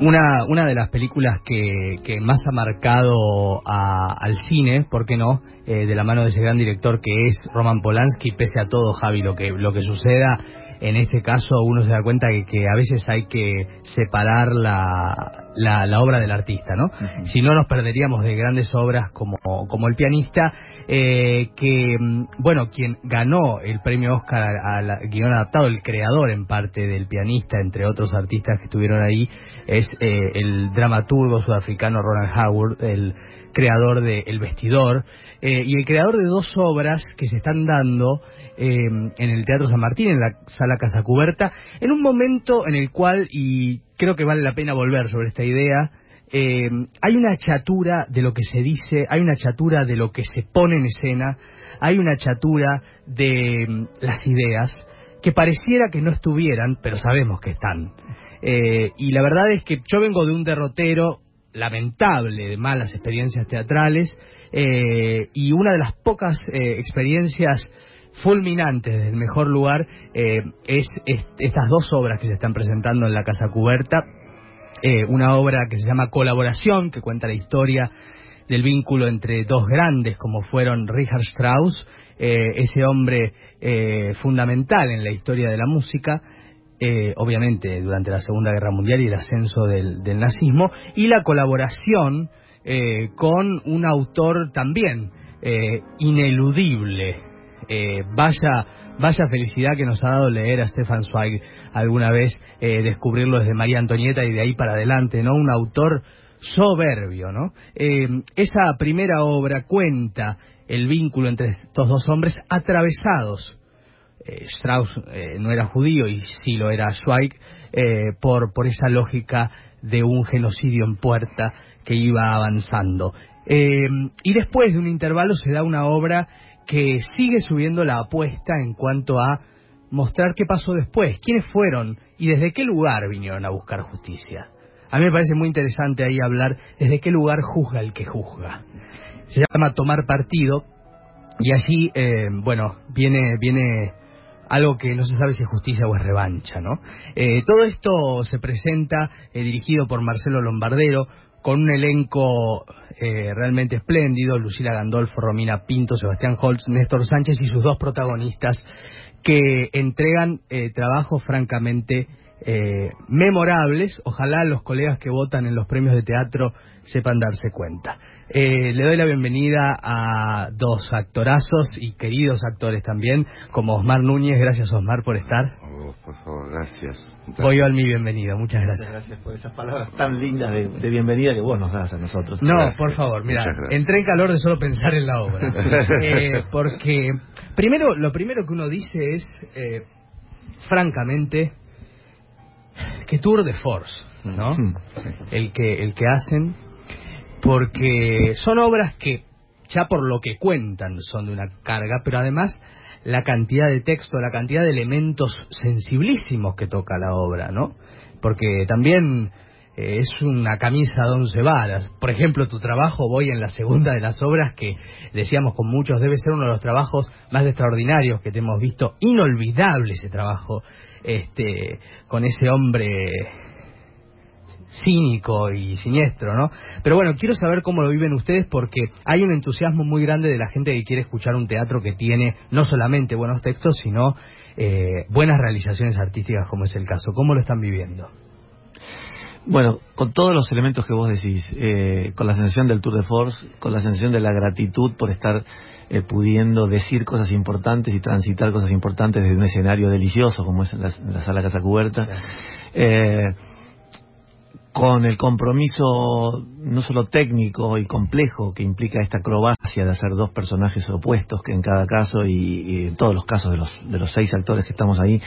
Una, una de las películas que, que más ha marcado a- al cine, ¿por qué no? Eh, de la mano de ese gran director que es Roman Polanski, pese a todo, Javi, lo que, lo que suceda, en este caso uno se da cuenta que, que a veces hay que separar la, la, la obra del artista, ¿no? Si no nos perderíamos de grandes obras como, como El pianista, eh, que, mm, bueno, quien ganó el premio Oscar al al guion adaptado, el creador en parte del pianista, entre otros artistas que estuvieron ahí, es eh, el dramaturgo sudafricano Ronald Howard, el creador de El Vestidor, eh, y el creador de dos obras que se están dando eh, en el Teatro San Martín, en la Sala Casa Cuberta, en un momento en el cual, y creo que vale la pena volver sobre esta idea, eh, hay una chatura de lo que se dice, hay una chatura de lo que se pone en escena, hay una chatura de mm, las ideas que pareciera que no estuvieran, pero sabemos que están. Eh, y la verdad es que yo vengo de un derrotero lamentable de malas experiencias teatrales eh, y una de las pocas eh, experiencias fulminantes del mejor lugar eh, es, es estas dos obras que se están presentando en la Casa Cuberta. Eh, una obra que se llama Colaboración, que cuenta la historia del vínculo entre dos grandes como fueron Richard Strauss, ese hombre fundamental en la historia de la música, eh, obviamente durante la Segunda Guerra Mundial y el ascenso del, nazismo, y la colaboración eh, con un autor también eh, ineludible. Eh, vaya, vaya felicidad que nos ha dado leer a Stefan Zweig alguna vez, eh, descubrirlo desde María Antonieta y de ahí para adelante, ¿no? Un autor soberbio, ¿no? Esa primera obra cuenta el vínculo entre estos dos hombres atravesados Strauss eh, no era judío y sí lo era Zweig, eh, por, por esa lógica de un genocidio en puerta que iba avanzando. Eh, y después de un intervalo se da una obra que sigue subiendo la apuesta en cuanto a mostrar qué pasó después, quiénes fueron y desde qué lugar vinieron a buscar justicia. A mí me parece muy interesante ahí hablar desde qué lugar juzga el que juzga. Se llama tomar partido y allí, eh, bueno, viene, viene algo que no se sabe si es justicia o es revancha, ¿no? Eh, todo esto se presenta eh, dirigido por Marcelo Lombardero, con un elenco eh, realmente espléndido, Lucila Gandolfo, Romina Pinto, Sebastián Holtz, Néstor Sánchez y sus dos protagonistas que entregan eh, trabajos francamente eh, memorables. Ojalá los colegas que votan en los premios de teatro sepan darse cuenta. Eh, le doy la bienvenida a dos actorazos y queridos actores también, como Osmar Núñez. Gracias, Osmar, por estar. Oh, por favor, gracias. Voy yo al mi bienvenida. Muchas Muchas gracias. gracias por esas palabras tan lindas de, de bienvenida que vos nos das a nosotros. No, Gracias. por favor, mira, gracias. entré en calor de solo pensar en la obra. Eh, porque, primero, lo primero que uno dice es, eh, francamente, que tour de force, ¿no? El que, el que hacen, porque son obras que, ya por lo que cuentan, son de una carga, pero además la cantidad de texto, la cantidad de elementos sensibilísimos que toca la obra, ¿no? Porque también es una camisa de once varas. Por ejemplo, tu trabajo, voy en la segunda de las obras, que decíamos con muchos, debe ser uno de los trabajos más extraordinarios que te hemos visto. Inolvidable ese trabajo, este, con ese hombre cínico y siniestro, ¿no? Pero bueno, quiero saber cómo lo viven ustedes porque hay un entusiasmo muy grande de la gente que quiere escuchar un teatro que tiene no solamente buenos textos, sino eh, buenas realizaciones artísticas, como es el caso. ¿Cómo lo están viviendo? Bueno, con todos los elementos que vos decís, eh, con la sensación del Tour de Force, con la sensación de la gratitud por estar eh, pudiendo decir cosas importantes y transitar cosas importantes desde un escenario delicioso como es la, la sala Casa Cubierta, eh, con el compromiso no solo técnico y complejo que implica esta acrobacia de hacer dos personajes opuestos que en cada caso y, y en todos los casos de los, de los seis actores que estamos ahí,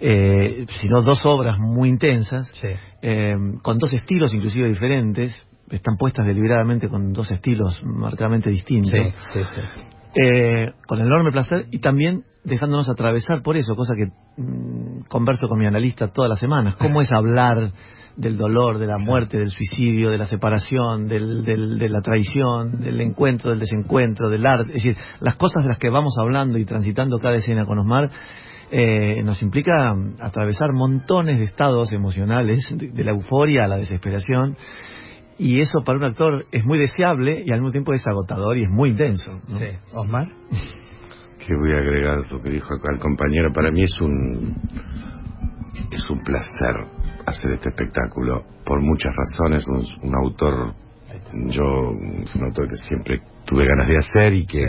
eh, sino dos obras muy intensas, Sí. eh, con dos estilos inclusive diferentes, están puestas deliberadamente con dos estilos marcadamente distintos, Sí, sí, eh, con enorme placer y también dejándonos atravesar por eso, cosa que mm, converso con mi analista todas las semanas, cómo es hablar del dolor, de la muerte, del suicidio, de la separación, del, del- de la traición, del encuentro, del desencuentro, del arte, es decir, las cosas de las que vamos hablando y transitando cada escena con Osmar, eh, nos implica atravesar montones de estados emocionales, de, la euforia a la desesperación, y eso para un actor es muy deseable y al mismo tiempo es agotador y es muy intenso. Sí, Osmar. ¿Qué voy a agregar lo que dijo acá el compañero? Para mí es un es un placer hacer este espectáculo por muchas razones. Un, autor, yo es un autor que siempre tuve ganas de hacer y que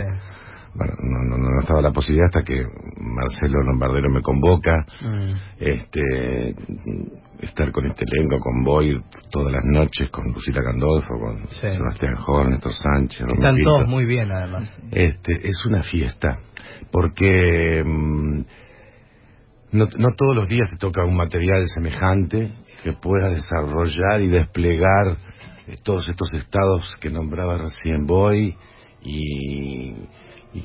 bueno, no, no, no, estaba la posibilidad hasta que Marcelo Lombardero me convoca. Mm. Este estar con este elenco, con Boy todas las noches, con Lucila Gandolfo, con Sebastián Horn, Néstor Sánchez. Están todos muy bien, además. Este, es una fiesta, porque mm, no, no todos los días te toca un material semejante que pueda desarrollar y desplegar eh, todos estos estados que nombraba recién Boy y,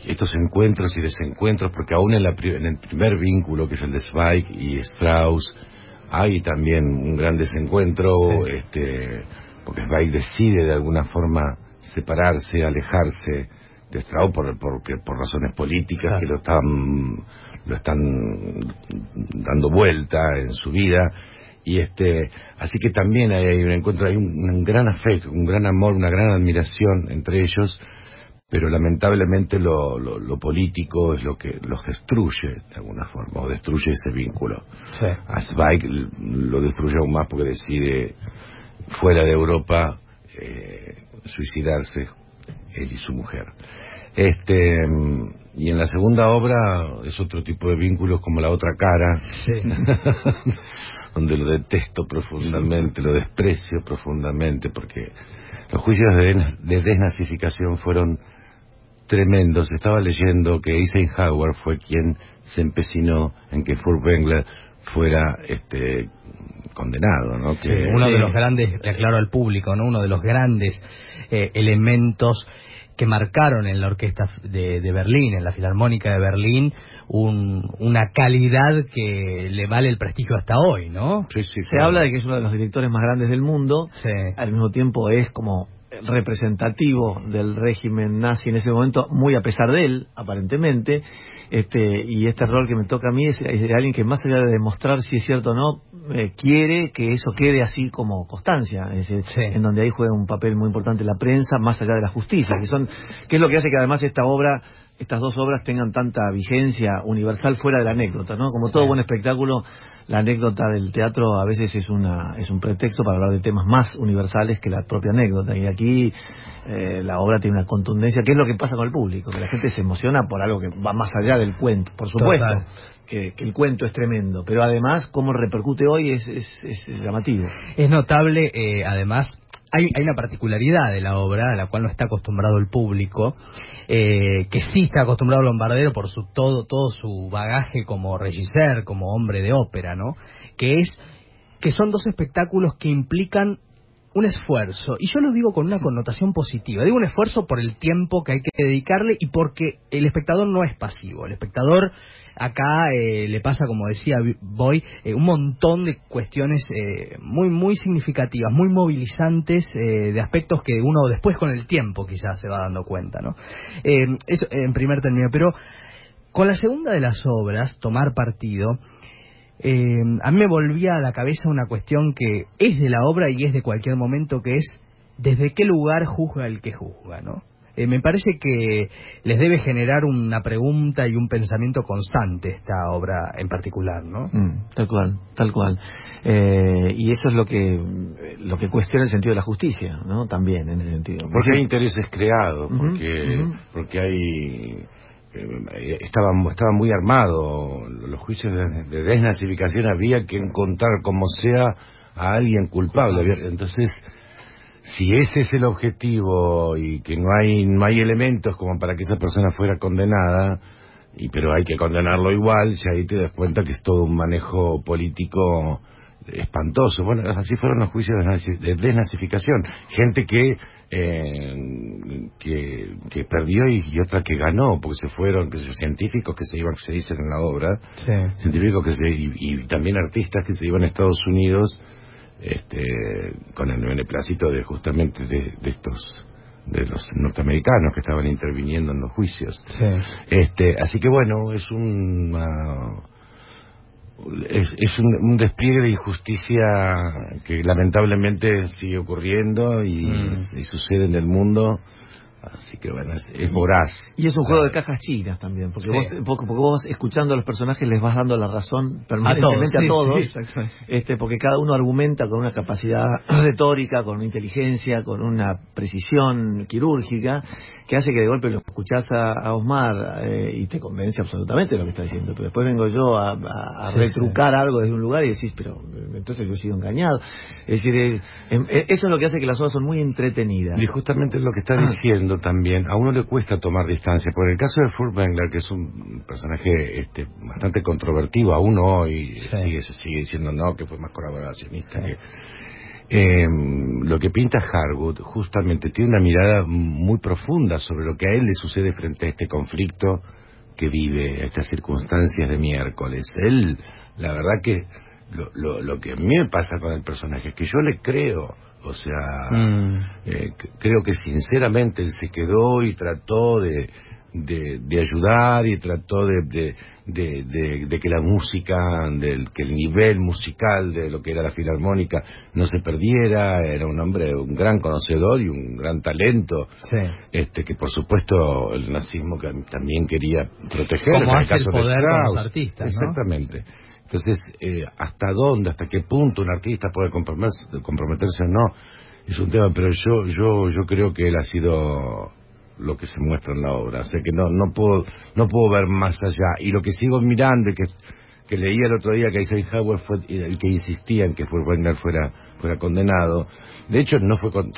estos encuentros y desencuentros, porque aún en, la, en el primer vínculo, que es el de Spike y Strauss, hay también un gran desencuentro, este, porque Spike decide de alguna forma separarse, alejarse de Strauss por, por, por razones políticas que lo están, lo están dando vuelta en su vida. Y este, así que también hay un encuentro, hay un gran afecto, un gran amor, una gran admiración entre ellos pero lamentablemente lo, lo, político es lo que los destruye de alguna forma, o destruye ese vínculo. Sí. A Zweig lo destruye aún más porque decide fuera de Europa eh, suicidarse él y su mujer. Este y en la segunda obra es otro tipo de vínculos como la otra cara, sí. donde lo detesto profundamente, lo desprecio profundamente porque los juicios de, desnazificación fueron tremendos. Estaba leyendo que Eisenhower fue quien se empecinó en que Furtwängler fuera este condenado, ¿no? uno de los grandes, le aclaro al público, ¿no? Uno de los grandes eh, elementos que marcaron en la orquesta de, Berlín, en la Filarmónica de Berlín, una calidad que le vale el prestigio hasta hoy, ¿no? Sí, sí, Se habla de que es uno de los directores más grandes del mundo, al mismo tiempo es como representativo del régimen nazi en ese momento, muy a pesar de él, aparentemente, este, y este rol que me toca a mí es, de alguien que más allá de demostrar si es cierto o no, eh, quiere que eso quede así como constancia, es en donde ahí juega un papel muy importante la prensa, más allá de la justicia, que son, que es lo que hace que además esta obra estas dos obras tengan tanta vigencia universal fuera de la anécdota, ¿no? Como todo buen espectáculo, la anécdota del teatro a veces es una es un pretexto para hablar de temas más universales que la propia anécdota. Y aquí eh, la obra tiene una contundencia que es lo que pasa con el público que la gente se emociona por algo que va más allá del cuento por supuesto que, el cuento es tremendo. Pero además cómo repercute hoy es, es, llamativo. Es notable eh, además hay, hay, una particularidad de la obra a la cual no está acostumbrado el público, eh, que sí está acostumbrado Lombardero por su todo todo su bagaje como regisseur, como hombre de ópera, ¿no? Que es que son dos espectáculos que implican un esfuerzo, y yo lo digo con una connotación positiva, digo un esfuerzo por el tiempo que hay que dedicarle y porque el espectador no es pasivo, el espectador acá eh, le pasa, como decía Boy, eh, un montón de cuestiones eh, muy muy significativas, muy movilizantes, de aspectos que uno después con el tiempo quizás se va dando cuenta, ¿no? eso en primer término, pero con la segunda de las obras, Tomar Partido, eh, a mí me volvía a la cabeza una cuestión que es de la obra y es de cualquier momento, que es desde qué lugar juzga el que juzga, ¿no? Eh, me parece que les debe generar una pregunta y un pensamiento constante esta obra en particular, ¿no? Mm, tal cual, tal cual. Eh, y eso es lo que lo que cuestiona el sentido de la justicia, ¿no? También en el sentido. Porque hay intereses creados, porque porque hay eh, estaba, estaba muy armado. Los juicios de, desnazificación había que encontrar como sea a alguien culpable. Entonces, si ese es el objetivo y que no hay, no hay elementos como para que esa persona fuera condenada, y pero hay que condenarlo igual, si ahí te das cuenta que es todo un manejo político espantoso. Bueno, así fueron los juicios de desnazificación. Gente que, eh, que, perdió y, otra que ganó, porque se fueron, que científicos que se iban, se dicen en la obra, científicos que se, y, también artistas que se iban a Estados Unidos este, con el beneplácito de justamente de, estos de los norteamericanos que estaban interviniendo en los juicios. Este, así que bueno, es una es, es un, un despliegue de injusticia que lamentablemente sigue ocurriendo y, Mm. y sucede en el mundo. Así que bueno, es, es voraz. Y es un juego de cajas chinas también, porque, Sí. vos, porque, vos escuchando a los personajes les vas dando la razón permanentemente a sí, todos, sí, este, porque cada uno argumenta con una capacidad retórica, con una inteligencia, con una precisión quirúrgica, que hace que de golpe lo escuchás a, a Osmar eh, y te convence absolutamente de lo que está diciendo. Pero después vengo yo a, a- a Sí, retrucar algo desde un lugar y decís, pero entonces yo he sido engañado. Es decir, eh, eso es lo que hace que las obras son muy entretenidas. Y justamente lo que está Ah. También, a uno le cuesta tomar distancia. Por el caso de Furtwängler, que es un personaje este, bastante controvertido, aún hoy Sí. sigue, se sigue diciendo no, que fue más colaboracionista. que- Eh, lo que pinta Harwood justamente tiene una mirada muy profunda sobre lo que a él le sucede frente a este conflicto que vive, a estas circunstancias de miércoles. Él, la verdad que lo, lo, lo que a mí me pasa con el personaje es que yo le creo, o sea, Mm. eh, creo que sinceramente él se quedó y trató de, de, de ayudar y trató de, de, de- de- de que la música, del, que el nivel musical de lo que era la filarmónica no se perdiera. Era un hombre, un gran conocedor y un gran talento. Sí. Este que por supuesto el nazismo también quería proteger. Como en hace el caso de poder con los artistas, ¿no? Exactamente. Entonces, eh, ¿hasta dónde, hasta qué punto un artista puede comprometerse, comprometerse o no? Es un tema, pero yo, yo, yo creo que él ha sido lo que se muestra en la obra. O sea que no, no puedo, no puedo ver más allá. Y lo que sigo mirando y que, que leía el otro día que Eisenhower fue el que insistía en que Wagner fuera, fuera condenado. De hecho, no fue con,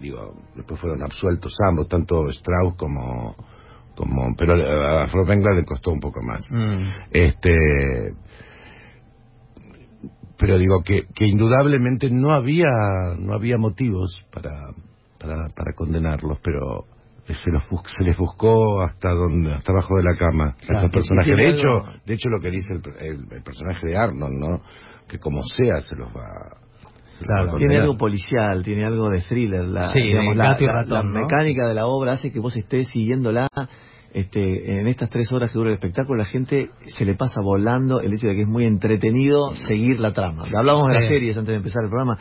digo, después fueron absueltos ambos, tanto Strauss como, como, pero a Furtwängler le costó un poco más. Mm. Este, pero digo que, que indudablemente no había, no había motivos para, para, para condenarlos, pero se, los bus- se les buscó hasta donde, hasta abajo de la cama Claro, personajes. De hecho, de hecho lo que dice el, el- el personaje de Arnold, ¿no? Que como sea se los va, Claro. Tiene algo policial, tiene algo de thriller. La, Sí, digamos, de la, gato y la- ratón, la ¿no? mecánica de la obra hace que vos estés siguiéndola. Este, en estas tres horas que dura el espectáculo, la gente se le pasa volando el hecho de que es muy entretenido seguir la trama. Hablábamos de las series antes de empezar el programa.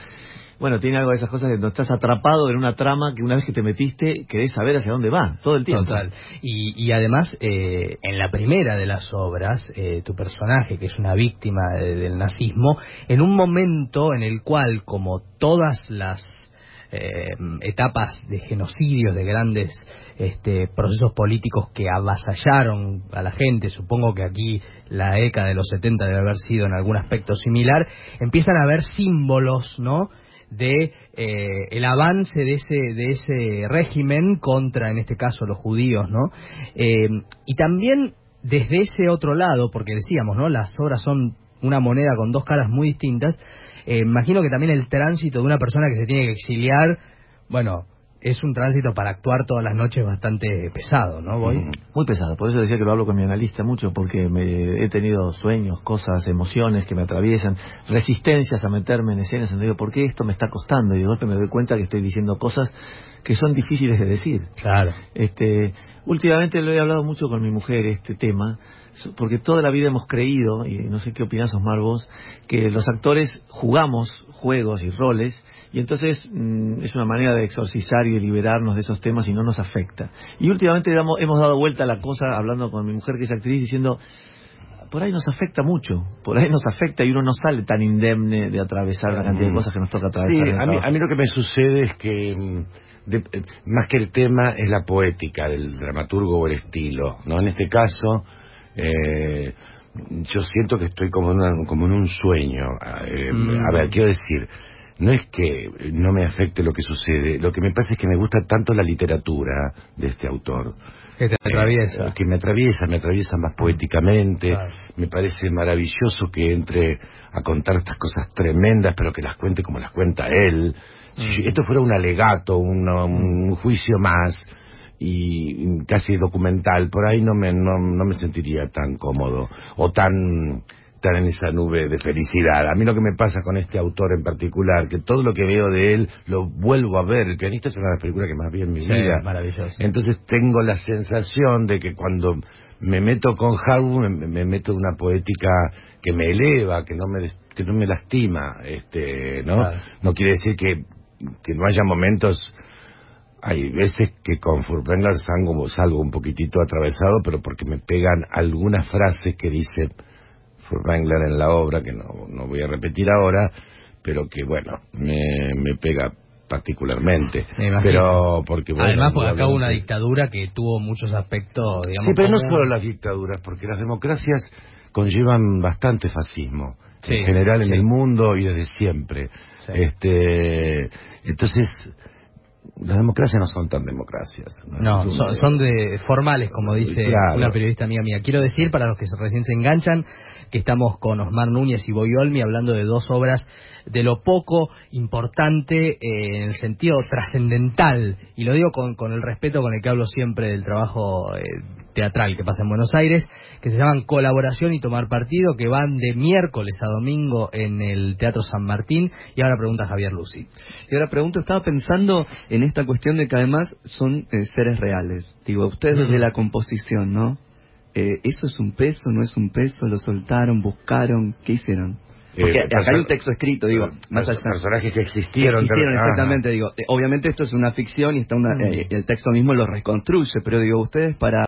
Bueno, tiene algo de esas cosas de donde estás atrapado en una trama que una vez que te metiste querés saber hacia dónde va todo el tiempo. Total. Y, y además, eh, en la primera de las obras, eh, tu personaje, que es una víctima de- del nazismo, en un momento en el cual, como todas las eh, etapas de genocidios, de grandes este, procesos políticos que avasallaron a la gente, supongo que aquí la década de los 70 debe haber sido en algún aspecto similar, empiezan a haber símbolos, ¿no? de eh, el avance de ese de ese régimen contra en este caso los judíos no Eh, y también desde ese otro lado porque decíamos no las obras son una moneda con dos caras muy distintas eh, imagino que también el tránsito de una persona que se tiene que exiliar bueno es un tránsito para actuar todas las noches bastante pesado no voy Mm. Muy pesado, por eso decía que lo hablo con mi analista mucho, porque me, he tenido sueños, cosas, emociones que me atraviesan, resistencias a meterme en escenas, en donde digo, ¿por qué esto me está costando? Y de golpe me doy cuenta que estoy diciendo cosas que son difíciles de decir. claro Este, últimamente lo he hablado mucho con mi mujer este tema, porque toda la vida hemos creído, y no sé qué opinás Osmar vos, que los actores jugamos juegos y roles, y entonces mm, es una manera de exorcizar y de liberarnos de esos temas y no nos afecta. Y últimamente damos- hemos dado vuelta a la cosa, hablando con mi mujer que es actriz, diciendo, por ahí nos afecta mucho, por ahí nos afecta y uno no sale tan indemne de atravesar la cantidad de cosas que nos toca Sí, atravesar. el a mí, a mí lo que me sucede es que mm, de- eh, más que el tema es la poética del dramaturgo o el estilo, ¿no? En este caso, eh, yo siento que estoy como en, una- como en un sueño. Eh, Mm. A ver, quiero decir, no es que no me afecte lo que sucede, lo que me pasa es que me gusta tanto la literatura de este autor. que te atraviesa Eh, que me atraviesa, me atraviesa más poéticamente. Claro. Me parece maravilloso que entre a contar estas cosas tremendas, pero que las cuente como las cuenta él. Si Mm. esto fuera un alegato, un, un juicio más y casi documental, por ahí no me, no, no me sentiría tan cómodo o tan están en esa nube de felicidad. A mí lo que me pasa con este autor en particular, que todo lo que veo de él lo vuelvo a ver. El pianista es una de las películas que más vi en mi Sí, vida. maravilloso. Entonces tengo la sensación de que cuando me meto con Harwood me, me meto en una poética que me eleva, que no me que no me lastima, este, ¿no? Claro. No quiere decir que, que no haya momentos hay veces que con Furtwängler salgo, salgo un poquitito atravesado, pero porque me pegan algunas frases que dice Furtwängler en la obra, que no, no voy a repetir ahora, pero que bueno, me, me pega particularmente. Pero porque bueno, Además, porque acá hubo una dictadura que tuvo muchos aspectos, digamos. Sí, pero no solo las dictaduras, porque las democracias conllevan bastante fascismo, Sí, en general en el mundo y desde siempre. Sí. Este, entonces, las democracias no son tan democracias. No, Es son, de formales, como dice Claro. una periodista amiga mía. Quiero decir, para los que recién se enganchan, que estamos con Osmar Núñez y Boyolmi hablando de dos obras de lo poco importante eh, en el sentido trascendental. Y lo digo con, con el respeto con el que hablo siempre del trabajo eh, teatral que pasa en Buenos Aires, que se llaman Colaboración y Tomar Partido, que van de miércoles a domingo en el Teatro San Martín. Y ahora pregunta Javier Lucy. Y ahora pregunto, estaba pensando en esta cuestión de que además son eh, seres reales. Digo, ustedes Mm. desde la composición, ¿no? Eh, ¿Eso es un peso, no es un peso? ¿Lo soltaron, buscaron? ¿Qué hicieron? Porque Eh, acá hay un texto escrito, digo, más allá. personajes que que existieron. Ajá. exactamente, digo, eh, obviamente esto es una ficción y está una, eh, el texto mismo lo reconstruye, pero digo, ustedes para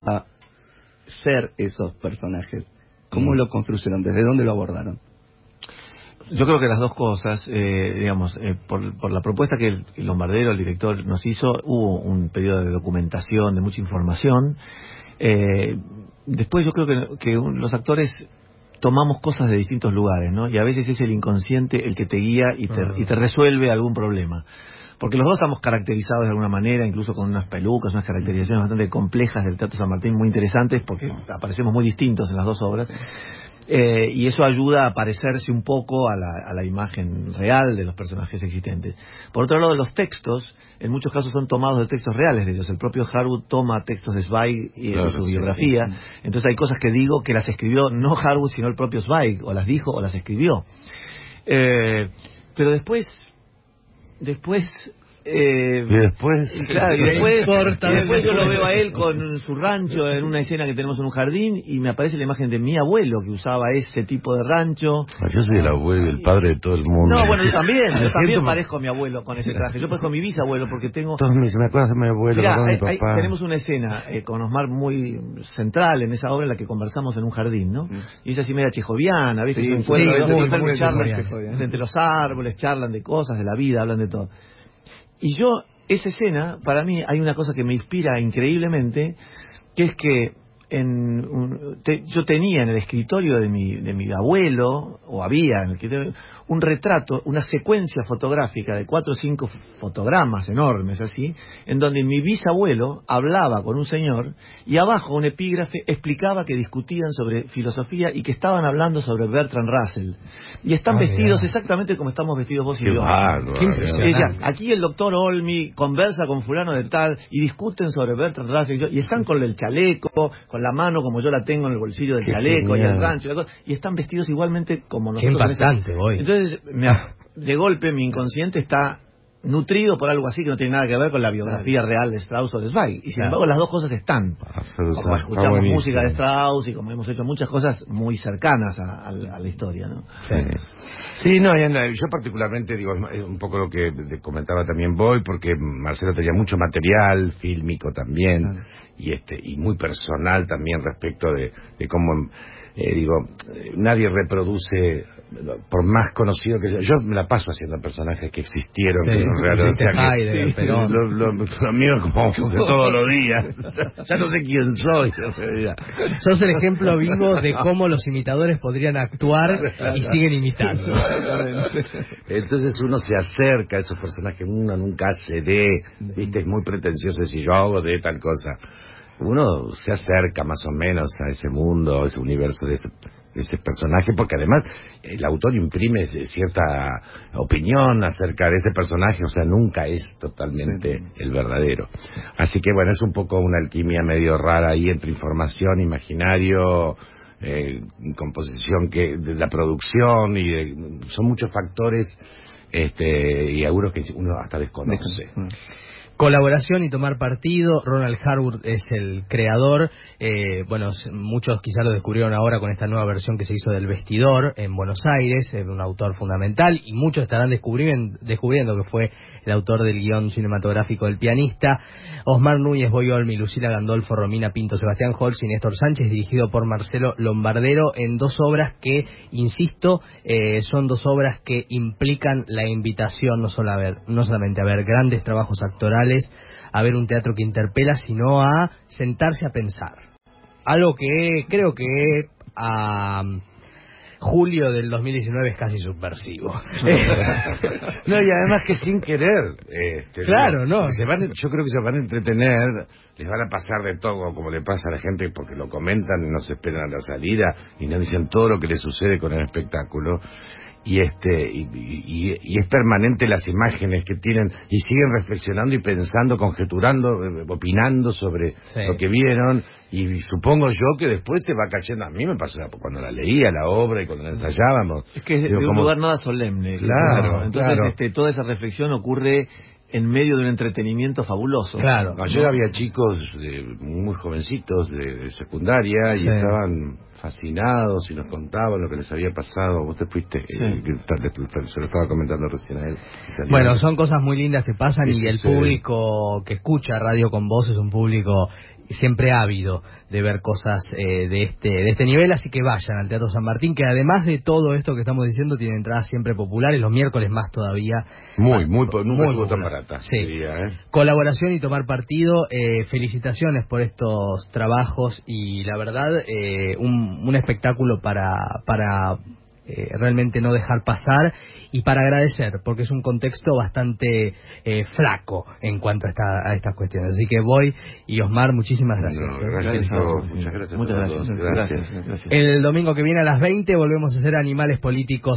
ser esos personajes, ¿cómo Mm. lo construyeron? ¿Desde dónde lo abordaron? Yo creo que las dos cosas, eh, digamos, eh, por, por la propuesta que el, el Lombardero, el director, nos hizo, hubo un periodo de documentación, de mucha información. Eh, después yo creo que, que un- los actores tomamos cosas de distintos lugares, ¿no? Y a veces es el inconsciente el que te guía y te, y te resuelve algún problema. Porque los dos estamos caracterizados de alguna manera, incluso con unas pelucas, unas caracterizaciones bastante complejas del Teatro San Martín, muy interesantes, porque aparecemos muy distintos en las dos obras. Eh, y eso ayuda a parecerse un poco a la, a la imagen real de los personajes existentes. Por otro lado, los textos, en muchos casos son tomados de textos reales de ellos. El propio Harwood toma textos de Zweig y de Claro, su sí, biografía. Entonces hay cosas que digo que las escribió no Harwood, sino el propio Zweig, o las dijo o las escribió. Eh, pero después, después... eh, Y después... Claro, y después, Corta. y después yo lo veo a él con su rancho en una escena que tenemos en un jardín y me aparece la imagen de mi abuelo que usaba ese tipo de rancho. Yo soy el abuelo, el padre de todo el mundo. No, bueno, yo también, yo también parezco a mi abuelo con ese traje. Yo parezco a mi bisabuelo porque tengo... Todos me me acuerdas de mi abuelo, me Mirá, acuerdo de mi hay- papá. tenemos una escena eh, con Osmar muy central en esa obra en la que conversamos en un jardín, ¿no? Y es así media chejoviana, ¿viste? Sí, Se encuentran sí, chejoviana. entre los árboles, charlan de cosas, de la vida, hablan de todo. Y yo, esa escena, para mí hay una cosa que me inspira increíblemente, que es que en un- te- yo tenía en el escritorio de mi, de mi abuelo, o había en el escritorio, un retrato, una secuencia fotográfica de cuatro o cinco fotogramas enormes así, en donde mi bisabuelo hablaba con un señor y abajo un epígrafe explicaba que discutían sobre filosofía y que estaban hablando sobre Bertrand Russell. Y están Ah, vestidos exactamente como estamos vestidos vos y Qué yo. bárbaro. Qué impresionante. Ella, aquí el doctor Olmi conversa con fulano de tal y discuten sobre Bertrand Russell y, yo, y están con el chaleco, con la mano como yo la tengo en el bolsillo del Qué chaleco y el rancho y, la cosa, y están vestidos igualmente como Qué nosotros. en ese- impactante. Entonces, me- de golpe mi inconsciente está nutrido por algo así que no tiene nada que ver con la biografía real de Strauss o de Zweig. Y sin Claro. embargo las dos cosas están. Absolutamente. Como escuchamos música de Strauss y como hemos hecho muchas cosas muy cercanas a, a la- a la historia, ¿no? Sí. Sí, no, yo particularmente digo, es un poco lo que comentaba también Boy, porque Marcelo tenía mucho material fílmico también, y este y muy personal también respecto de, de cómo, eh, digo, eh, nadie reproduce, por más conocido que sea, yo me la paso haciendo personajes que existieron, Sí, que son reales, o hiciste sea que- Heidegger, sí, Perón. lo, lo- lo mío como de todos los días, ya no sé quién soy. Sos el ejemplo vivo de cómo los imitadores podrían actuar y siguen imitando. Entonces uno se acerca a esos personajes, uno nunca hace de, viste, es muy pretencioso decir yo hago de tal cosa. Uno se acerca más o menos a ese mundo, a ese universo de ese, ese personaje, porque además el autor imprime cierta opinión acerca de ese personaje, o sea, nunca es totalmente el verdadero. Así que bueno, es un poco una alquimia medio rara ahí entre información, imaginario, eh, composición que de la producción y de- son muchos factores este y algunos que uno hasta desconoce. Colaboración y tomar partido. Ronald Harwood es el creador. Eh, bueno, muchos quizá lo descubrieron ahora con esta nueva versión que se hizo del Vestidor en Buenos Aires, eh, un autor fundamental, y muchos estarán descubriendo, descubriendo que fue el autor del guion cinematográfico del pianista. Osmar Núñez Boyolmi, Lucila Gandolfo, Romina Pinto, Sebastián Holz y Néstor Sánchez, dirigido por Marcelo Lombardero, en dos obras que, insisto, eh, son dos obras que implican la invitación no, solo a ver, no solamente a ver grandes trabajos actorales, a ver un teatro que interpela, sino a sentarse a pensar. Algo que creo que a julio del 2019 es casi subversivo. No, y además que sin querer. Este, Claro, no. Se van, yo creo que se van a entretener, les van a pasar de todo, como le pasa a la gente, porque lo comentan y no se esperan a la salida y no dicen todo lo que les sucede con el espectáculo. Y este y, y- y es permanente las imágenes que tienen y siguen reflexionando y pensando, conjeturando, eh, opinando sobre Sí. lo que vieron y supongo yo que después te va cayendo. A mí me pasó cuando la leía la obra y cuando la ensayábamos. Es que es de Digo, un como- lugar nada solemne. Claro, Entonces, claro. este, toda esa reflexión ocurre en medio de un entretenimiento fabuloso. Claro. Ayer había chicos de- muy jovencitos de, de secundaria Sí. y estaban fascinados y nos contaban lo que les había pasado. Vos te fuiste, eh, Sí. que tal- tal- se lo estaba comentando recién a él. Bueno, son cosas muy lindas que pasan Sí, y el sí. público que escucha Radio con Voz es un público siempre ávido de ver cosas eh, de este de este nivel, así que vayan al Teatro San Martín, que además de todo esto que estamos diciendo, tiene entradas siempre populares, los miércoles más todavía. Muy, muy, nunca Muy estuvo tan barata. Sí. diría, ¿eh? Colaboración y tomar partido, eh, felicitaciones por estos trabajos y la verdad, eh, un, un espectáculo para, para eh, realmente no dejar pasar y para agradecer, porque es un contexto bastante eh, flaco en cuanto a, esta- a estas cuestiones. Así que voy y Osmar, muchísimas gracias. Muchas gracias Muchas gracias. gracias. gracias. gracias. El domingo que viene a las 20 volvemos a hacer Animales Políticos